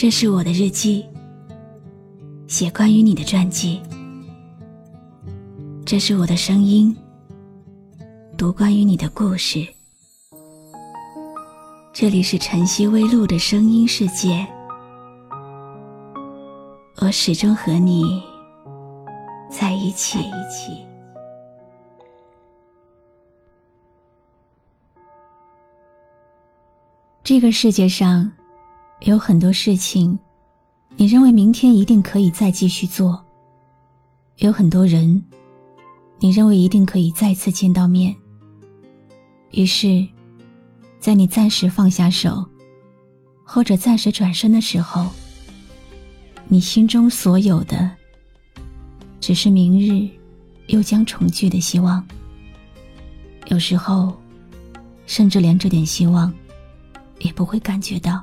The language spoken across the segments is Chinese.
这是我的日记，写关于你的传记。这是我的声音，读关于你的故事。这里是晨曦微露的声音世界，我始终和你在一起。这个世界上。有很多事情，你认为明天一定可以再继续做；有很多人，你认为一定可以再次见到面。于是，在你暂时放下手，或者暂时转身的时候，你心中所有的，只是明日又将重聚的希望。有时候，甚至连这点希望，也不会感觉到。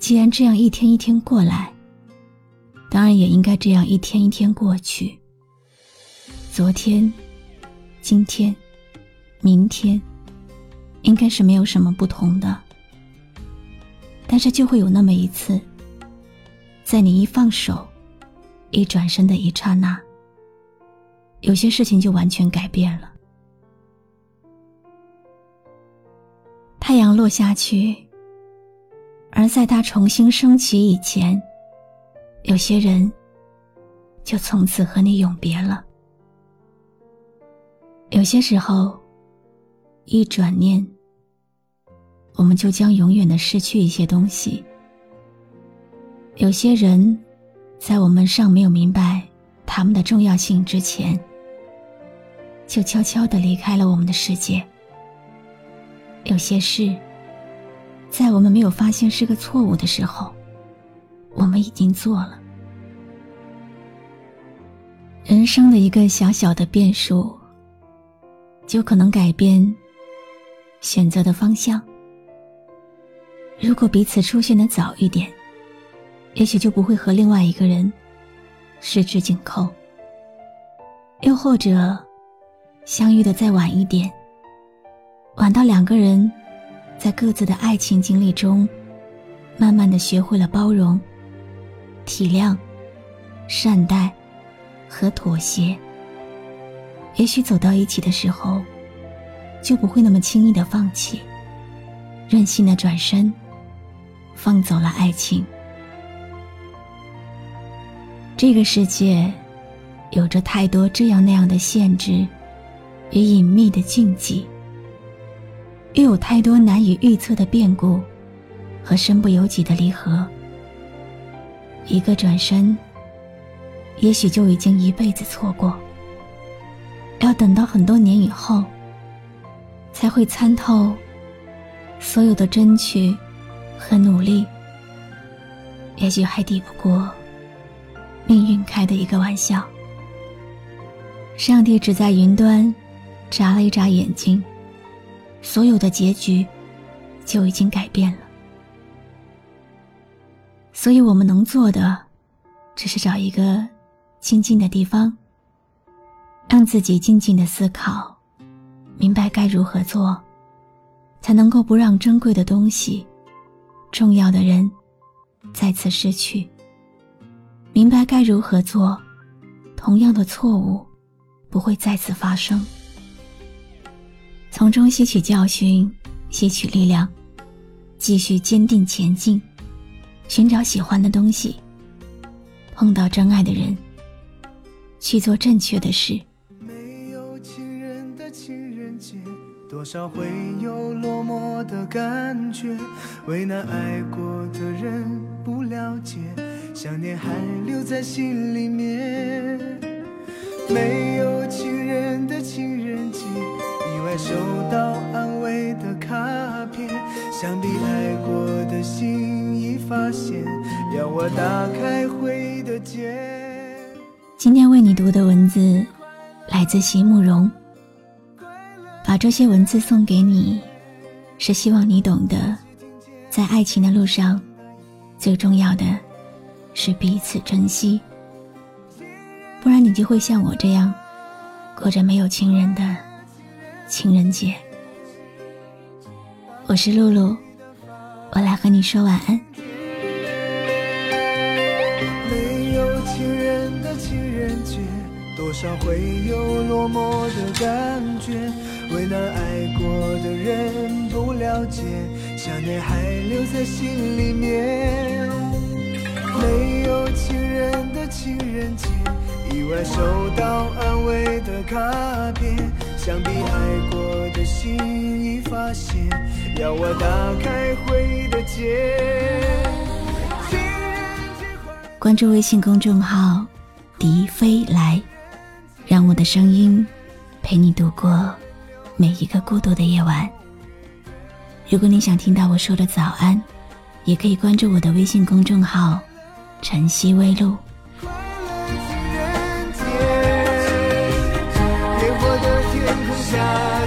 既然这样一天一天过来。当然也应该这样一天一天过去。昨天、今天、明天，应该是没有什么不同的。但是就会有那么一次，在你一放手、一转身的一刹那，有些事情就完全改变了。太阳落下去，而在它重新升起以前。有些人就从此和你永别了。有些时候，一转念，我们就将永远的失去一些东西。有些人，在我们尚没有明白他们的重要性之前，就悄悄的离开了我们的世界。有些事，在我们没有发现是个错误的时候。我们已经做了。人生的一个小小的变数，就可能改变选择的方向。如果彼此出现的早一点，也许就不会和另外一个人十指紧扣；又或者相遇的再晚一点，晚到两个人在各自的爱情经历中，慢慢的学会了包容。体谅、善待和妥协，也许走到一起的时候，就不会那么轻易的放弃，任性的转身，放走了爱情。这个世界有着太多这样那样的限制与隐秘的禁忌，又有太多难以预测的变故和身不由己的离合。一个转身，也许就已经一辈子错过。要等到很多年以后，才会参透所有的争取和努力，也许还抵不过命运开的一个玩笑。上帝只在云端眨了一眨眼睛，所有的结局就已经改变了。所以我们能做的，只是找一个静静的地方，让自己静静的思考，明白该如何做，才能够不让珍贵的东西、重要的人再次失去。明白该如何做，同样的错误不会再次发生。从中吸取教训，吸取力量，继续坚定前进。寻找喜欢的东西，碰到真爱的人，去做正确的事。没有情人的情人节，多少会有落寞的感觉。为难爱过的人不了解，想念还留在心里面。没有情，收到安慰的卡片，想必爱过的心已。发现，要我打开回的结。今天为你读的文字来自席慕容，把这些文字送给你，是希望你懂得，在爱情的路上，最重要的是彼此珍惜，不然你就会像我这样，过着没有情人的情人节。我是露露，我来和你说晚安。没有情人的情人节，多少会有落寞的感觉。为难爱过的人不了解，想念还留在心里面。没有情人的情人节，意外收到安慰的卡片，想必爱过的心已发现。要我打开回忆的结。关注微信公众号“笛飞来”，让我的声音陪你度过每一个孤独的夜晚。如果你想听到我说的早安，也可以关注我的微信公众号“晨曦微露”。家。